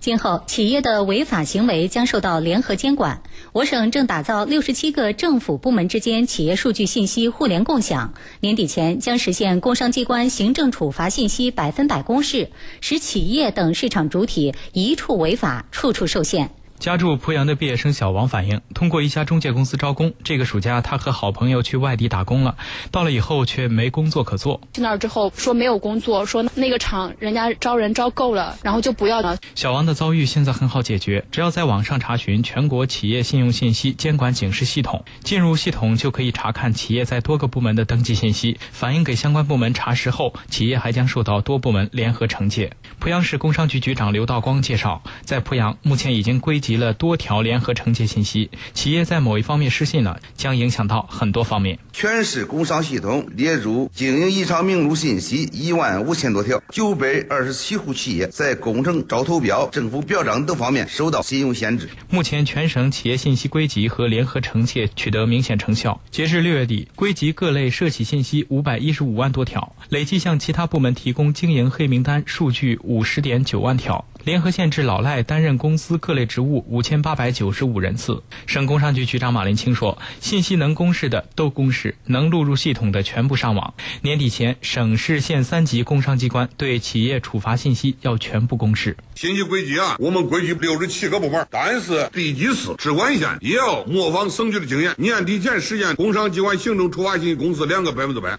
今后企业的违法行为将受到联合监管。我省正打造六十七个政府部门之间企业数据信息互联共享，年底前将实现工商机关行政处罚信息百分百公示，使企业等市场主体一处违法，处处受限。家住濮阳的毕业生小王反映，通过一家中介公司招工，这个暑假他和好朋友去外地打工了，到了以后却没工作可做。去那儿之后说没有工作，说那个厂人家招人招够了，然后就不要了。小王的遭遇现在很好解决，只要在网上查询全国企业信用信息监管警示系统，进入系统就可以查看企业在多个部门的登记信息，反映给相关部门查实后，企业还将受到多部门联合惩戒。濮阳市工商局局长刘道光介绍，在濮阳目前已经归集。集了多条联合惩戒信息，企业在某一方面失信了，将影响到很多方面。全市工商系统列入经营异常名录信息一万五千多条，九百二十七户企业在工程招投标、政府表彰等方面受到信用限制。目前，全省企业信息归集和联合惩戒取得明显成效。截至六月底，归集各类涉企信息五百一十五万多条，累计向其他部门提供经营黑名单数据五十点九万条。联合限制老赖担任公司各类职务五千八百九十五人次。省工商局局长马林清说：“信息能公示的都公示，能录入系统的全部上网。年底前，省市县三级工商机关对企业处罚信息要全部公示。信息归集啊，我们归集六十七个部门，但是地级市、直管县也要模仿省局的经验，年底前实现工商机关行政处罚信息公示两个百分之百。”